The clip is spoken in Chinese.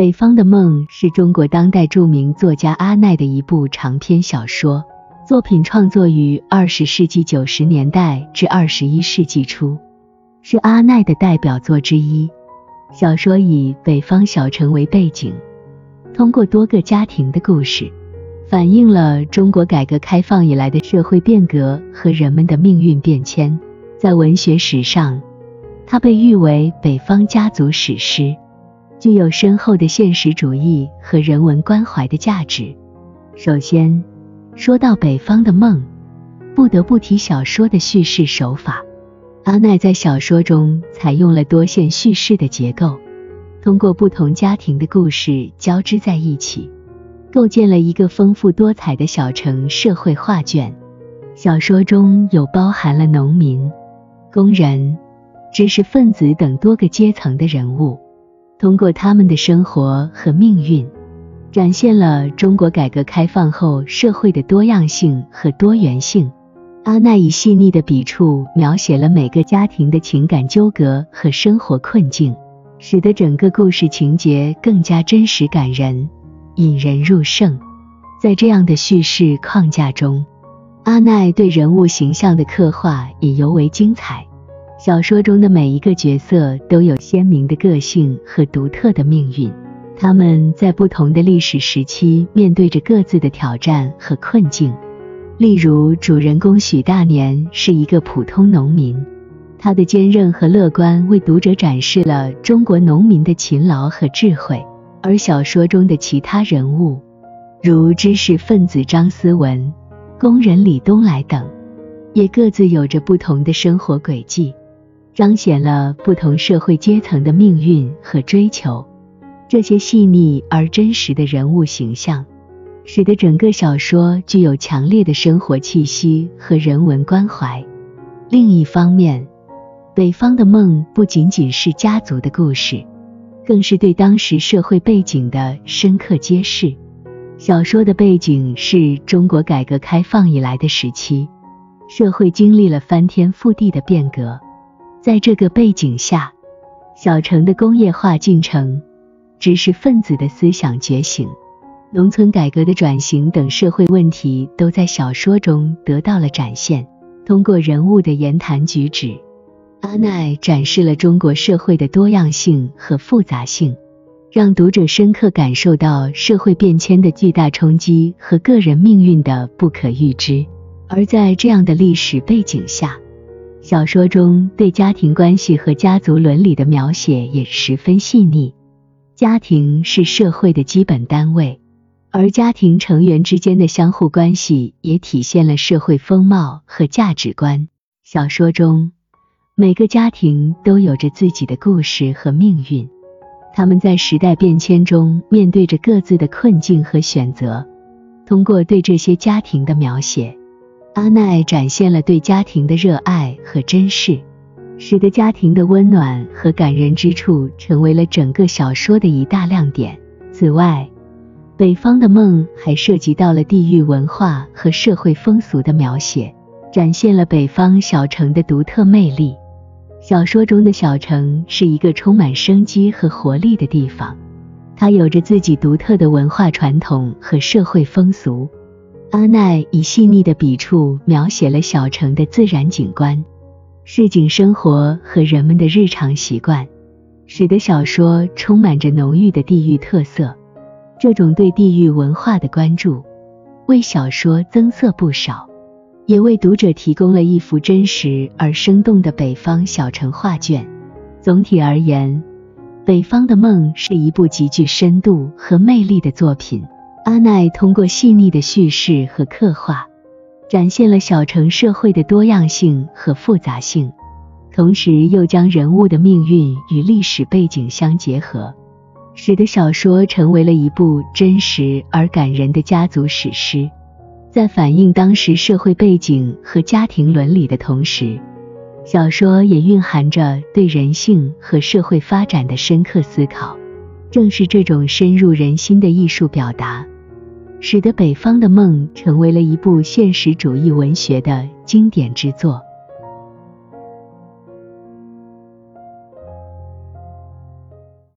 北方的梦》是中国当代著名作家阿奈的一部长篇小说，作品创作于二十世纪九十年代至二十一世纪初，是阿奈的代表作之一。小说以北方小城为背景，通过多个家庭的故事，反映了中国改革开放以来的社会变革和人们的命运变迁。在文学史上，它被誉为北方家族史诗。具有深厚的现实主义和人文关怀的价值。首先，说到北方的梦，不得不提小说的叙事手法。阿奈在小说中采用了多线叙事的结构，通过不同家庭的故事交织在一起，构建了一个丰富多彩的小城社会画卷。小说中有包含了农民、工人、知识分子等多个阶层的人物。通过他们的生活和命运，展现了中国改革开放后社会的多样性和多元性。阿奈以细腻的笔触描写了每个家庭的情感纠葛和生活困境，使得整个故事情节更加真实感人，引人入胜。在这样的叙事框架中，阿奈对人物形象的刻画也尤为精彩。小说中的每一个角色都有鲜明的个性和独特的命运，他们在不同的历史时期面对着各自的挑战和困境。例如，主人公许大年是一个普通农民，他的坚韧和乐观为读者展示了中国农民的勤劳和智慧。而小说中的其他人物，如知识分子张思文、工人李东来等，也各自有着不同的生活轨迹。彰显了不同社会阶层的命运和追求。这些细腻而真实的人物形象，使得整个小说具有强烈的生活气息和人文关怀。另一方面，《北方的梦》不仅仅是家族的故事，更是对当时社会背景的深刻揭示。小说的背景是中国改革开放以来的时期，社会经历了翻天覆地的变革。在这个背景下，小城的工业化进程、知识分子的思想觉醒、农村改革的转型等社会问题，都在小说中得到了展现。通过人物的言谈举止，阿奈展示了中国社会的多样性和复杂性，让读者深刻感受到社会变迁的巨大冲击和个人命运的不可预知。而在这样的历史背景下，小说中对家庭关系和家族伦理的描写也十分细腻。家庭是社会的基本单位，而家庭成员之间的相互关系也体现了社会风貌和价值观。小说中每个家庭都有着自己的故事和命运，他们在时代变迁中面对着各自的困境和选择。通过对这些家庭的描写。阿奈展现了对家庭的热爱和珍视，使得家庭的温暖和感人之处成为了整个小说的一大亮点。此外，《北方的梦》还涉及到了地域文化和社会风俗的描写，展现了北方小城的独特魅力。小说中的小城是一个充满生机和活力的地方，它有着自己独特的文化传统和社会风俗。阿奈以细腻的笔触描写了小城的自然景观、市井生活和人们的日常习惯，使得小说充满着浓郁的地域特色。这种对地域文化的关注，为小说增色不少，也为读者提供了一幅真实而生动的北方小城画卷。总体而言，《北方的梦》是一部极具深度和魅力的作品。阿奈通过细腻的叙事和刻画，展现了小城社会的多样性和复杂性，同时又将人物的命运与历史背景相结合，使得小说成为了一部真实而感人的家族史诗。在反映当时社会背景和家庭伦理的同时，小说也蕴含着对人性和社会发展的深刻思考。正是这种深入人心的艺术表达。使得《北方的梦》成为了一部现实主义文学的经典之作。